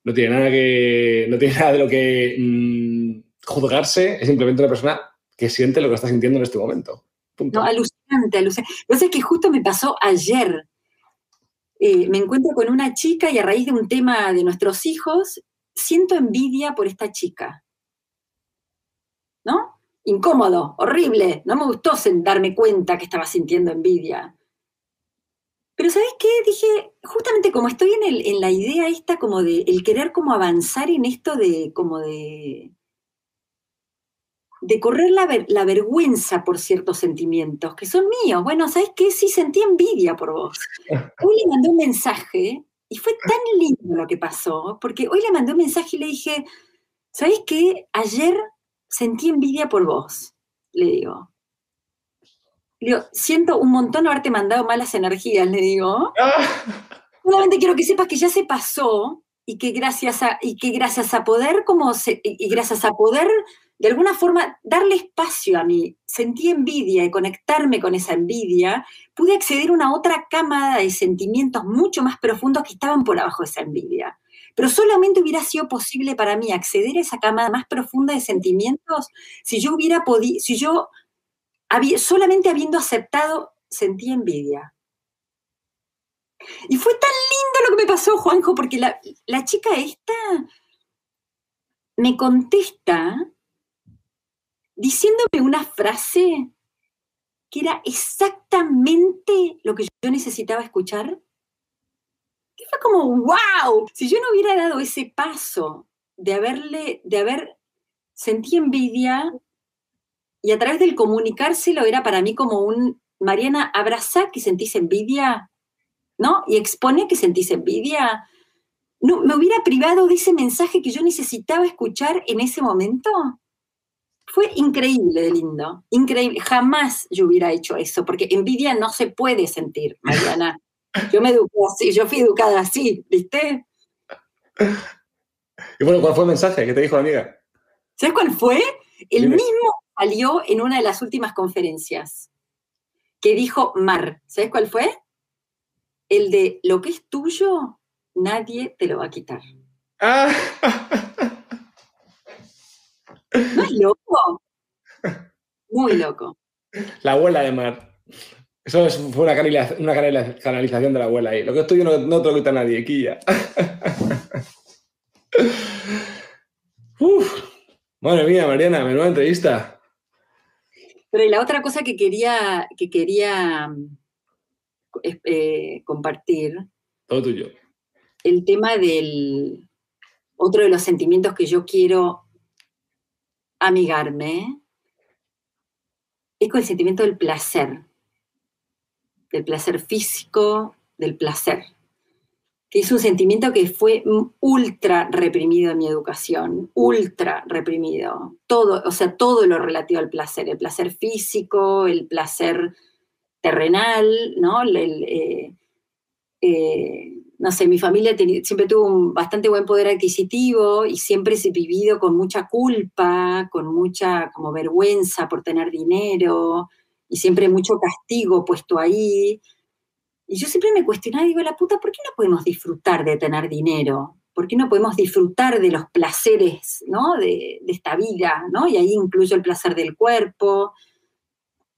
no tiene nada que. no tiene [LAUGHS] nada de lo que mm, juzgarse, es simplemente una persona que siente lo que está sintiendo en este momento. No, alucinante, alucinante. Sé que justo me pasó ayer. Eh, me encuentro con una chica y a raíz de un tema de nuestros hijos, siento envidia por esta chica. ¿No? Incómodo, horrible. No me gustó darme cuenta que estaba sintiendo envidia. Pero ¿sabes qué? Dije, justamente como estoy en, el, en la idea esta como de el querer como avanzar en esto de como de de correr la, la, vergüenza por ciertos sentimientos que son míos. Bueno, ¿sabes qué? Sí sentí envidia por vos. [LAUGHS] Hoy le mandé un mensaje y fue tan lindo lo que pasó, porque hoy le mandé un mensaje y le dije, ¿sabes qué? Ayer sentí envidia por vos, le digo siento un montón haberte mandado malas energías, le digo. [LAUGHS] Solamente quiero que sepas que ya se pasó y que gracias a, y que gracias a poder, como y gracias a poder de alguna forma darle espacio a mí, sentí envidia y conectarme con esa envidia, pude acceder a una otra cámara de sentimientos mucho más profundos que estaban por abajo de esa envidia. Pero solamente hubiera sido posible para mí acceder a esa cámara más profunda de sentimientos si yo hubiera podido, si yo solamente habiendo aceptado, sentí envidia. Y fue tan lindo lo que me pasó, Juanjo, porque la, la chica esta me contesta diciéndome una frase que era exactamente lo que yo necesitaba escuchar. Que fue como, wow, si yo no hubiera dado ese paso de haberle, de haber, sentí envidia y a través del comunicárselo era para mí como un, Mariana, abraza que sentís envidia, ¿no? Y expone que sentís envidia. No, me hubiera privado de ese mensaje que yo necesitaba escuchar en ese momento. Fue increíble de lindo, increíble. Jamás yo hubiera hecho eso, porque envidia no se puede sentir, [LAUGHS] Mariana. Yo me eduqué así, yo fui educada así, ¿viste? Y bueno, ¿cuál fue el mensaje que te dijo la amiga? ¿Sabes cuál fue? El mismo salió en una de las últimas conferencias, que dijo Mar. ¿Sabes cuál fue? El de lo que es tuyo, nadie te lo va a quitar. Ah. ¿No es loco? Muy loco. La abuela de Mar. Eso fue una, canalización de la abuela ahí. Lo que estoy no, no te lo quita nadie, Quilla. [LAUGHS] Uf, madre mía, Mariana, menuda entrevista. Pero y la otra cosa que quería, que quería eh, compartir. Todo tuyo. El tema del. Otro de los sentimientos que yo quiero amigarme es con el sentimiento del placer, del placer físico, del placer, es un sentimiento que fue ultra reprimido en mi educación, ultra reprimido. Todo, o sea, todo lo relativo al placer, el placer físico, el placer terrenal, ¿no? Eh, eh, no sé, mi familia siempre tuvo un bastante buen poder adquisitivo y siempre se vivido con mucha culpa, con mucha como vergüenza por tener dinero y siempre mucho castigo puesto ahí. Y yo siempre me cuestionaba, digo, la puta, ¿por qué no podemos disfrutar de tener dinero? ¿Por qué no podemos disfrutar de los placeres, ¿no? De, de esta vida, ¿no? Y ahí incluyo el placer del cuerpo.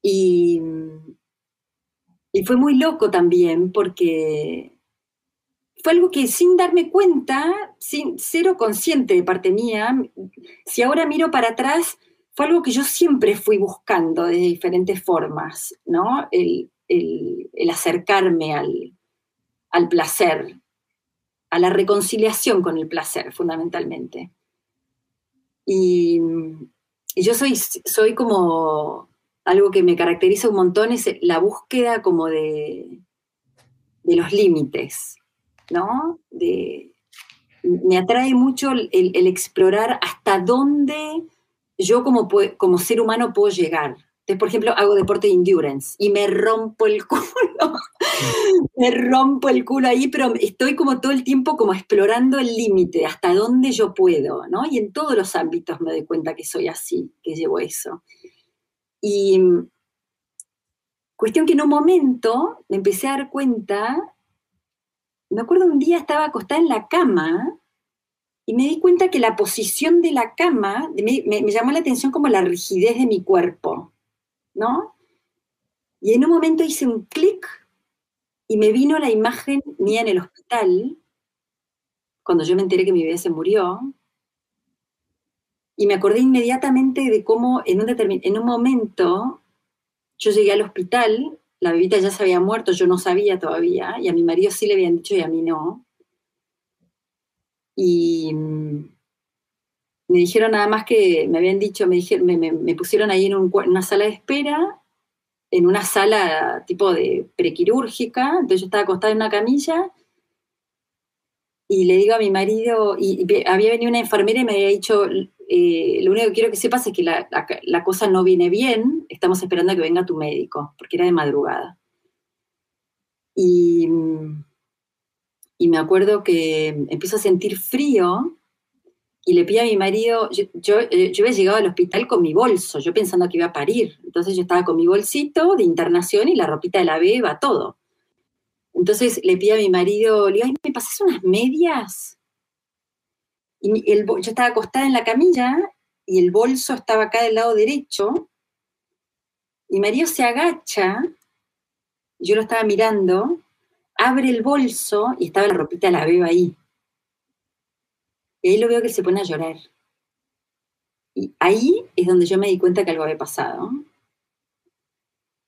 Y, y fue muy loco también porque fue algo que sin darme cuenta, sin cero consciente de parte mía, si ahora miro para atrás, fue algo que yo siempre fui buscando de diferentes formas, ¿no? El, acercarme al, al, placer, a la reconciliación con el placer, fundamentalmente. Y, yo soy, soy como, algo que me caracteriza un montón, es la búsqueda como de, de los límites, ¿no? me atrae mucho el, explorar hasta dónde yo como, como ser humano puedo llegar. Entonces, por ejemplo, hago deporte de endurance y me rompo el [LAUGHS] culo, me rompo el culo ahí, pero estoy como todo el tiempo como explorando el límite, hasta dónde yo puedo, ¿no? Y en todos los ámbitos me doy cuenta que soy así, que llevo eso. Y cuestión que en un momento me empecé a dar cuenta me acuerdo un día estaba acostada en la cama y me di cuenta que la posición de la cama me, llamó la atención como la rigidez de mi cuerpo, ¿no? Y en un momento hice un clic y me vino la imagen mía en el hospital, cuando yo me enteré que mi bebé se murió, y me acordé inmediatamente de cómo en un, en un momento yo llegué al hospital la bebita ya se había muerto, yo no sabía todavía, y a mi marido sí le habían dicho y a mí no. Y mm, me dijeron nada más que, me habían dicho, me, dijeron, me, pusieron ahí en, una sala de espera, en una sala tipo de prequirúrgica, entonces yo estaba acostada en una camilla, y le digo a mi marido, y había venido una enfermera y me había dicho, eh, lo único que quiero que sepas es que la, cosa no viene bien, estamos esperando a que venga tu médico, porque era de madrugada. Y, y me acuerdo que empiezo a sentir frío y le pide a mi marido, yo, eh, yo, había llegado al hospital con mi bolso, yo pensando que iba a parir. Entonces yo estaba con mi bolsito de internación y la ropita de la beba, todo. Entonces le pide a mi marido, le digo, ¿me pasas unas medias? Y yo estaba acostada en la camilla y el bolso estaba acá del lado derecho. Y mi marido se agacha, yo lo estaba mirando, abre el bolso y estaba la ropita de la beba ahí. Y ahí lo veo que se pone a llorar. Y ahí es donde yo me di cuenta que algo había pasado.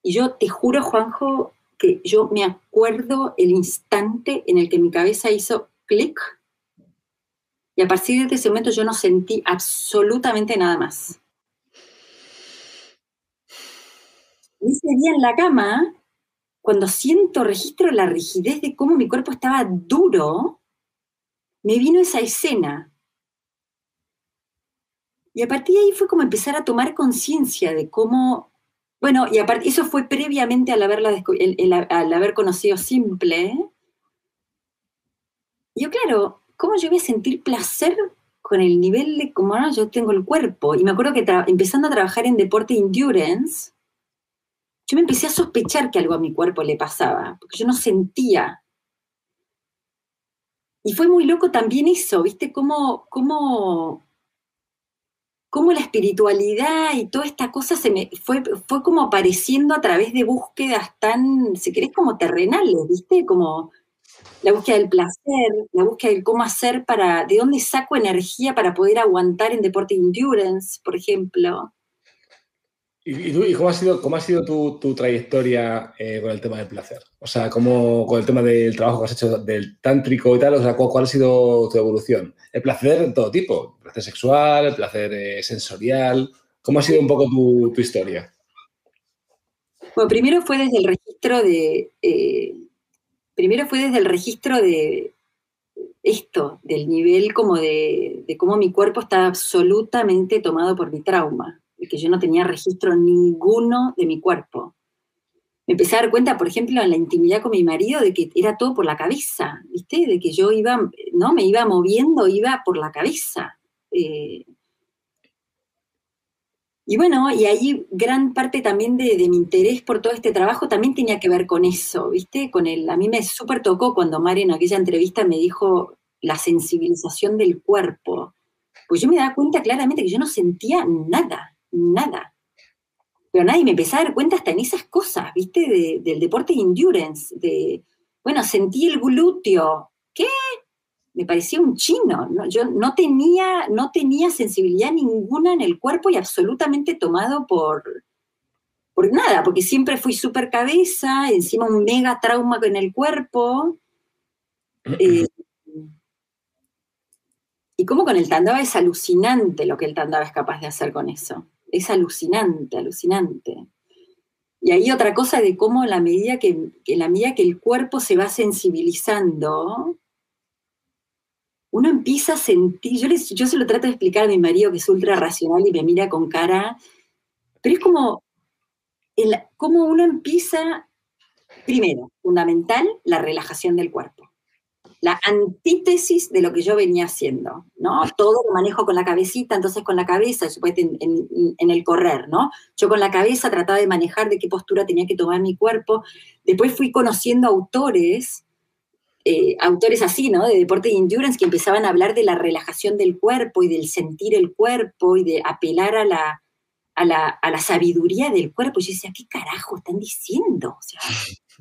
Y yo te juro, Juanjo, que yo me acuerdo el instante en el que mi cabeza hizo clic. Y a partir de ese momento yo no sentí absolutamente nada más. ese día en la cama, cuando siento, registro la rigidez de cómo mi cuerpo estaba duro, me vino esa escena. Y a partir de ahí fue como empezar a tomar conciencia de cómo, bueno, y aparte, eso fue previamente al, haberla, al haber conocido Simple. Yo, claro, ¿cómo yo voy a sentir placer con el nivel de cómo yo tengo el cuerpo? Y me acuerdo que empezando a trabajar en deporte endurance, yo me empecé a sospechar que algo a mi cuerpo le pasaba, porque yo no sentía y fue muy loco también eso, ¿viste? Cómo, cómo, cómo la espiritualidad y toda esta cosa se me fue, fue como apareciendo a través de búsquedas tan, si querés, como terrenales, ¿viste? Como la búsqueda del placer, la búsqueda del cómo hacer para, de dónde saco energía para poder aguantar en deporte endurance, por ejemplo. ¿Y, cómo ha sido, cómo ha sido tu, trayectoria eh, con el tema del placer? O sea, ¿cómo, con el tema del trabajo que has hecho del tántrico y tal, o sea, ¿cuál, ha sido tu evolución? El placer de todo tipo, el placer sexual, el placer eh, sensorial. ¿Cómo ha sido un poco tu, historia? Bueno, primero fue desde el registro de. Eh, primero fue desde el registro de esto, del nivel como de, de cómo mi cuerpo está absolutamente tomado por mi trauma que yo no tenía registro ninguno de mi cuerpo. Me empecé a dar cuenta, por ejemplo, en la intimidad con mi marido, de que era todo por la cabeza, ¿viste? De que yo iba, ¿no? Me iba moviendo, iba por la cabeza. Eh. y bueno, y ahí gran parte también de, mi interés por todo este trabajo también tenía que ver con eso, ¿viste? Con el, a mí me súper tocó cuando Mari en aquella entrevista me dijo la sensibilización del cuerpo. Pues yo me daba cuenta claramente que yo no sentía nada, nada. Pero nadie me empezó a dar cuenta hasta en esas cosas, ¿viste? del deporte de endurance, de, bueno, sentí el glúteo. ¿Qué? Me parecía un chino. ¿no? Yo no tenía, no tenía sensibilidad ninguna en el cuerpo y absolutamente tomado por, por nada, porque siempre fui súper cabeza, encima un mega trauma en el cuerpo. [CLEARS THROAT] Eh, y como con el tandava es alucinante lo que el tandava es capaz de hacer con eso es alucinante, alucinante. Y hay otra cosa de cómo la medida que, la medida que el cuerpo se va sensibilizando, uno empieza a sentir, yo, yo se lo trato de explicar a mi marido que es ultra racional y me mira con cara, pero es como, el, como uno empieza, primero, fundamental, la relajación del cuerpo la antítesis de lo que yo venía haciendo, ¿no? Todo lo manejo con la cabecita, entonces con la cabeza, en, en, en, el correr, ¿no? Yo con la cabeza trataba de manejar de qué postura tenía que tomar mi cuerpo. Después fui conociendo autores, eh, autores así, ¿no? De deporte de endurance que empezaban a hablar de la relajación del cuerpo y del sentir el cuerpo y de apelar a la, a la, a la sabiduría del cuerpo. Y yo decía, ¿qué carajo están diciendo? O sea,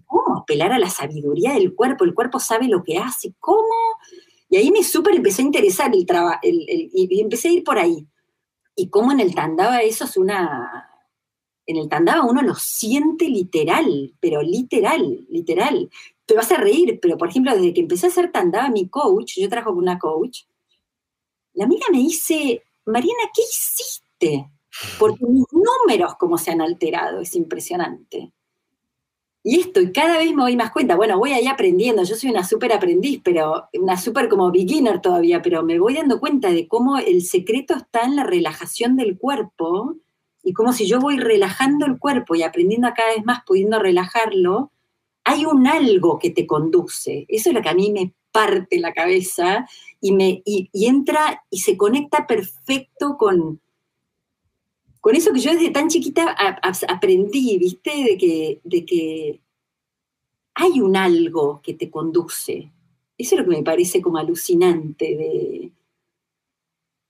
¿cómo apelar a la sabiduría del cuerpo? El cuerpo sabe lo que hace, ¿cómo? Y ahí me súper empezó a interesar el trabajo, y empecé a ir por ahí. Y cómo en el Tandava eso es una... En el Tandava uno lo siente literal, pero literal, literal. Te vas a reír, pero por ejemplo, desde que empecé a hacer Tandava, mi coach, yo trabajo con una coach, la amiga me dice, Mariana, ¿qué hiciste? Porque mis números, como se han alterado, es impresionante. Y esto, y cada vez me doy más cuenta, bueno, voy ahí aprendiendo, yo soy una súper aprendiz, pero una súper como beginner todavía, pero me voy dando cuenta de cómo el secreto está en la relajación del cuerpo y como si yo voy relajando el cuerpo y aprendiendo cada vez más, pudiendo relajarlo, hay un algo que te conduce. Eso es lo que a mí me parte la cabeza y, me, y, entra y se conecta perfecto con, con eso que yo desde tan chiquita aprendí, ¿viste? De que, de que hay un algo que te conduce. Eso es lo que me parece como alucinante de,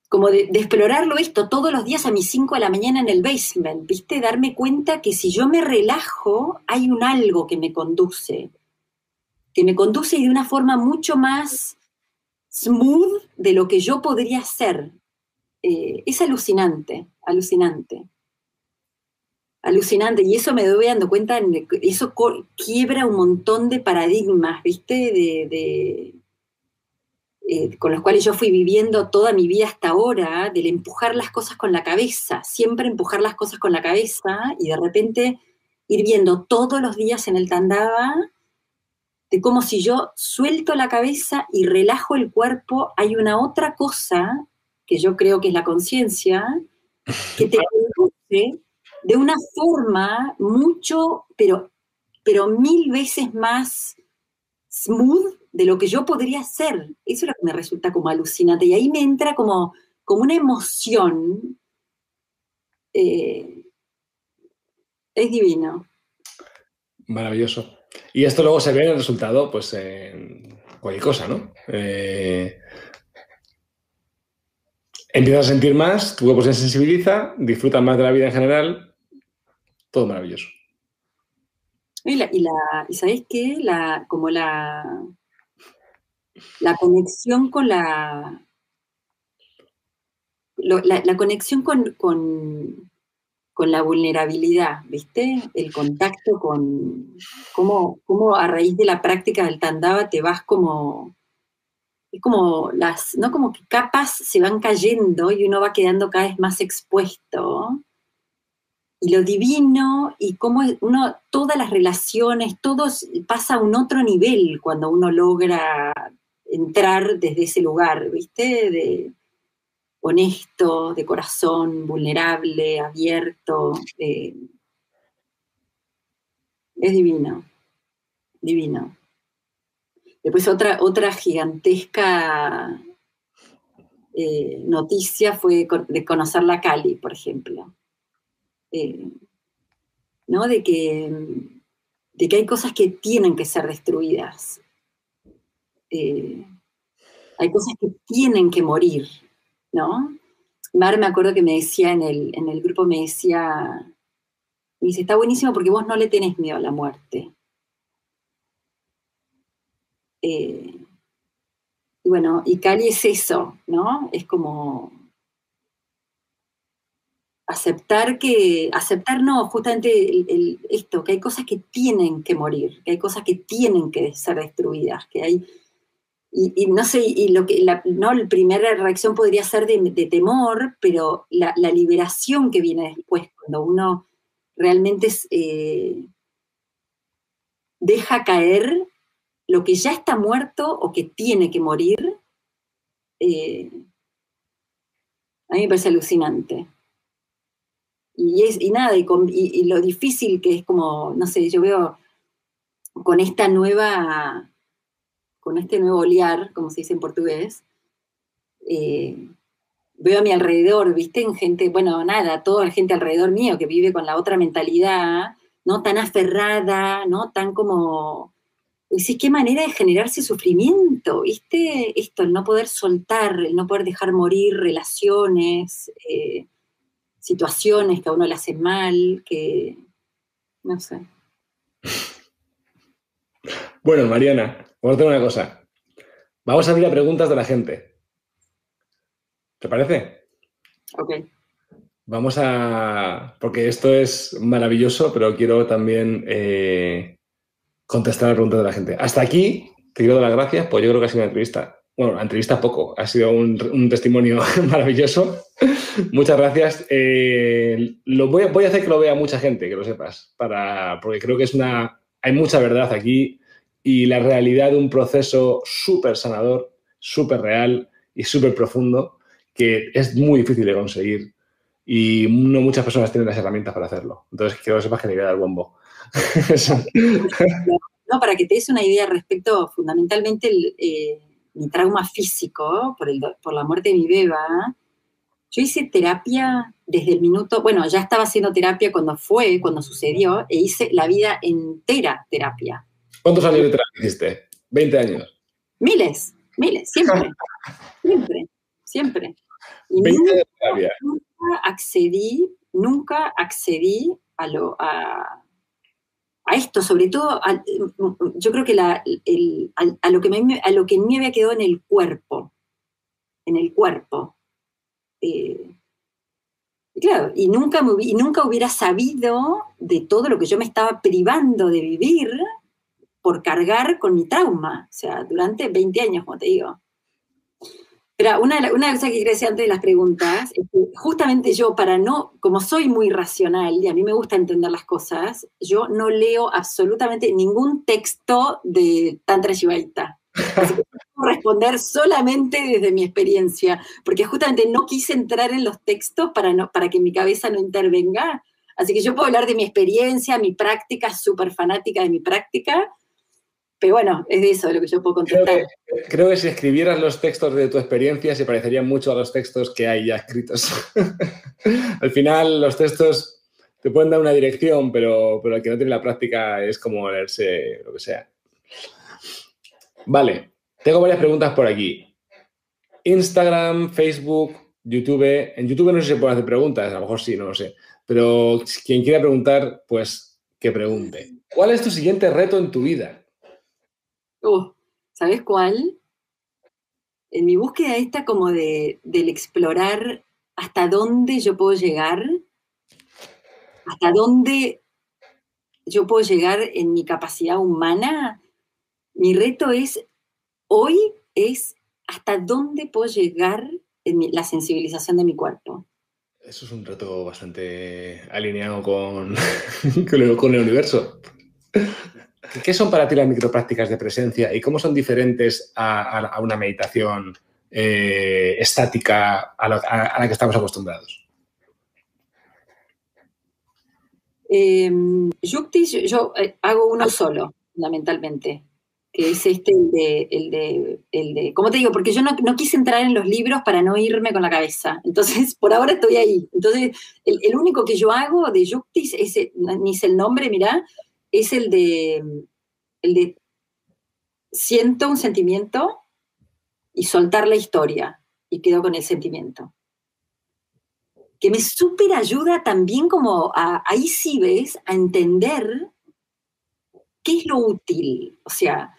como de, explorarlo esto todos los días a mis 5 de la mañana en el basement, ¿viste? Darme cuenta que si yo me relajo, hay un algo que me conduce, que me conduce de una forma mucho más smooth de lo que yo podría hacer. Eh, es alucinante, alucinante. Alucinante, y eso me doy dando cuenta, eso quiebra un montón de paradigmas, ¿viste? de eh, con los cuales yo fui viviendo toda mi vida hasta ahora, del empujar las cosas con la cabeza, siempre empujar las cosas con la cabeza y de repente ir viendo todos los días en el Tandava de cómo si yo suelto la cabeza y relajo el cuerpo, hay una otra cosa que yo creo que es la conciencia, que te conduce de una forma mucho, pero, pero mil veces más smooth de lo que yo podría hacer. Eso es lo que me resulta como alucinante. Y ahí me entra como, como una emoción. Eh, es divino. Maravilloso. Y esto luego se ve en el resultado, pues en cualquier cosa, ¿no? Eh, empiezas a sentir más, tu cuerpo se sensibiliza, disfrutas más de la vida en general, todo maravilloso. Y, la, y, la, ¿sabéis qué? La, como la, la conexión con la, la, conexión con, con, la vulnerabilidad, ¿viste? El contacto con cómo, cómo, a raíz de la práctica del tandava te vas como, es como las, ¿no? Como que capas se van cayendo y uno va quedando cada vez más expuesto. Y lo divino y cómo uno, todas las relaciones, todo pasa a un otro nivel cuando uno logra entrar desde ese lugar, ¿viste? De honesto, de corazón, vulnerable, abierto. es divino, divino. Después otra, otra gigantesca eh, noticia fue de conocer la Cali, por ejemplo. Eh, ¿no? de, que, de que hay cosas que tienen que ser destruidas, eh, hay cosas que tienen que morir, ¿no? Mar me acuerdo que me decía en el, en el grupo, me decía, me dice, está buenísimo porque vos no le tenés miedo a la muerte. Eh, y bueno, y Cali es eso, ¿no? Es como aceptar que, aceptar no, justamente esto, que hay cosas que tienen que morir, que hay cosas que tienen que ser destruidas, que hay y, no sé, y lo que la, ¿no? la primera reacción podría ser de, temor, pero la, liberación que viene después, cuando uno realmente eh, deja caer lo que ya está muerto o que tiene que morir, eh, a mí me parece alucinante. Y, es, y nada, y, y lo difícil que es como, no sé, yo veo con esta nueva con este nuevo olear, como se dice en portugués, eh, veo a mi alrededor, viste, en gente, bueno, nada, toda la gente alrededor mío que vive con la otra mentalidad, ¿no? Tan aferrada, ¿no? Tan como... Decís, qué manera de generarse sufrimiento, ¿viste? Esto, el no poder soltar, el no poder dejar morir relaciones, eh, situaciones que a uno le hacen mal, que... no sé. Bueno, Mariana, Vamos a hacer una cosa. Vamos a abrir a preguntas de la gente. ¿Te parece? Ok. Vamos a. Porque esto es maravilloso, pero quiero también eh, contestar a preguntas de la gente. Hasta aquí, te quiero dar las gracias, pues yo creo que ha sido una entrevista. Bueno, la entrevista poco, ha sido un, testimonio [LAUGHS] maravilloso. Muchas gracias. Eh, lo voy, voy, a hacer que lo vea mucha gente, que lo sepas, para, porque creo que es una. Hay mucha verdad aquí y la realidad de un proceso súper sanador, súper real y súper profundo que es muy difícil de conseguir y no muchas personas tienen las herramientas para hacerlo. Entonces, quiero que sepas que le voy a dar bombo. [LAUGHS] no, para que te des una idea respecto fundamentalmente eh, mi trauma físico por, el, por la muerte de mi beba, yo hice terapia desde el minuto, bueno, ya estaba haciendo terapia cuando fue, cuando sucedió, e hice la vida entera terapia. ¿Cuántos años de terapia hiciste? ¿20 años? Miles, miles, siempre, [LAUGHS] siempre, siempre. Y nunca, accedí, nunca accedí a, lo, a, esto, sobre todo, yo creo que la, a, lo que me, a lo que me había quedado en el cuerpo, en el cuerpo. Eh, claro, y nunca, y nunca hubiera sabido de todo lo que yo me estaba privando de vivir por cargar con mi trauma, o sea, durante 20 años, como te digo. Pero una, una cosa que decir antes de las preguntas, es que justamente yo, para no, como soy muy racional y a mí me gusta entender las cosas, yo no leo absolutamente ningún texto de Tantra Shivaita. puedo responder solamente desde mi experiencia, porque justamente no quise entrar en los textos para, no, para que mi cabeza no intervenga. Así que yo puedo hablar de mi experiencia, mi práctica, súper fanática de mi práctica, pero bueno, es de eso lo que yo puedo contestar. Creo que, si escribieras los textos de tu experiencia se parecerían mucho a los textos que hay ya escritos. [LAUGHS] Al final, los textos te pueden dar una dirección, pero, pero el que no tiene la práctica es como leerse lo que sea. Vale, tengo varias preguntas por aquí. Instagram, Facebook, YouTube. En YouTube no sé si se pueden hacer preguntas, a lo mejor sí, no lo sé. Pero quien quiera preguntar, pues que pregunte. ¿Cuál es tu siguiente reto en tu vida? Oh, ¿sabes cuál? En mi búsqueda esta como de, del explorar hasta dónde yo puedo llegar, hasta dónde yo puedo llegar en mi capacidad humana, mi reto es, hoy es hasta dónde puedo llegar en la sensibilización de mi cuerpo. Eso es un reto bastante alineado con, [LAUGHS] con el universo. ¿Qué son para ti las microprácticas de presencia y cómo son diferentes a, una meditación eh, estática a, la que estamos acostumbrados? Em, yo, eh, hago uno solo, fundamentalmente, que es este, el de, el de, el de ¿cómo te digo? Porque yo no, quise entrar en los libros para no irme con la cabeza. Entonces, por ahora estoy ahí. Entonces, el, único que yo hago de Yuktis, ni es el nombre, mirá, es el de, el de siento un sentimiento y soltar la historia y quedo con el sentimiento. Que me súper ayuda también como a, ahí sí ves, a entender qué es lo útil. O sea,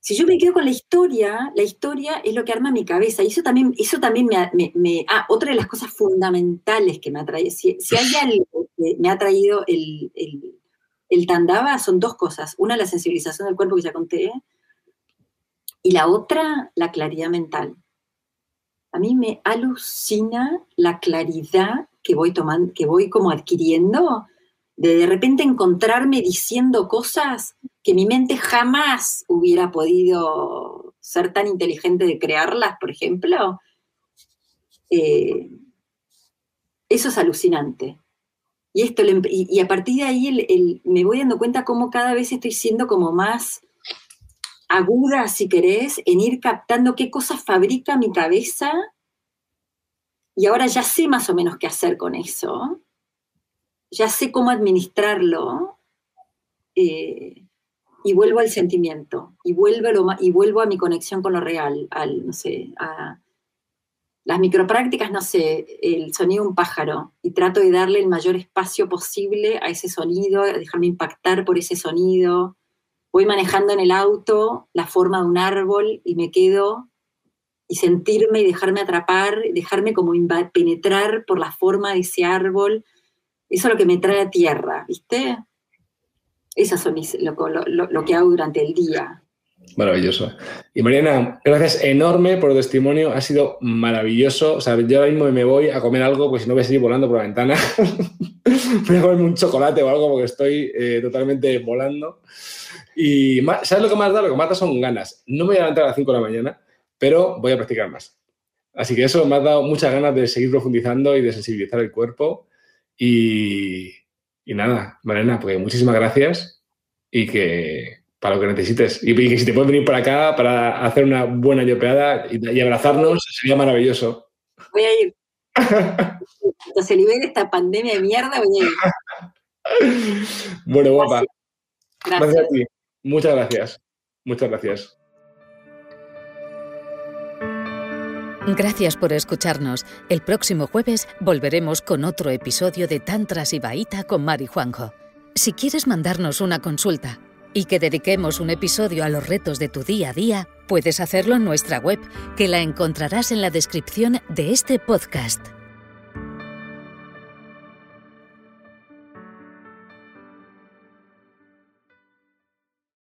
si yo me quedo con la historia, la historia es lo que arma mi cabeza. Y eso también, eso también me, Ah, otra de las cosas fundamentales que me ha traído, si, hay algo que me ha traído el, el tandava son dos cosas. Una, la sensibilización del cuerpo que ya conté, y la otra, la claridad mental. A mí me alucina la claridad que voy tomando, que voy como adquiriendo, de de repente encontrarme diciendo cosas que mi mente jamás hubiera podido ser tan inteligente de crearlas, por ejemplo. Eh, eso es alucinante. Y, esto, y, a partir de ahí me voy dando cuenta cómo cada vez estoy siendo como más aguda, si querés, en ir captando qué cosas fabrica mi cabeza. Y ahora ya sé más o menos qué hacer con eso. Ya sé cómo administrarlo. Eh, y vuelvo al sentimiento. Y vuelvo, y vuelvo a mi conexión con lo real, al, no sé, a, las microprácticas, no sé, el sonido de un pájaro y trato de darle el mayor espacio posible a ese sonido, dejarme impactar por ese sonido. Voy manejando en el auto la forma de un árbol y me quedo y sentirme y dejarme atrapar, dejarme como penetrar por la forma de ese árbol. Eso es lo que me trae a tierra, ¿viste? Eso es lo que hago durante el día. Maravilloso. Y Mariana, gracias enorme por el testimonio, ha sido maravilloso. O sea, yo ahora mismo me voy a comer algo, pues si no voy a seguir volando por la ventana. [LAUGHS] voy a comerme un chocolate o algo porque estoy eh, totalmente volando. Y ¿sabes lo que más da? Lo que más da son ganas. No me voy a levantar a las 5 de la mañana, pero voy a practicar más. Así que eso me ha dado muchas ganas de seguir profundizando y de sensibilizar el cuerpo. Y, y nada, Mariana, pues muchísimas gracias y que para lo que necesites. Y, y si te puedes venir para acá para hacer una buena yopeada y, y abrazarnos, sería maravilloso. Voy a ir. Cuando se libere esta pandemia de mierda, voy a ir. [LAUGHS] Bueno, guapa. Gracias. Gracias a ti. Muchas gracias. Muchas gracias. Gracias por escucharnos. El próximo jueves volveremos con otro episodio de Tantras y Baita con Mari Juanjo. Si quieres mandarnos una consulta y que dediquemos un episodio a los retos de tu día a día, puedes hacerlo en nuestra web, que la encontrarás en la descripción de este podcast.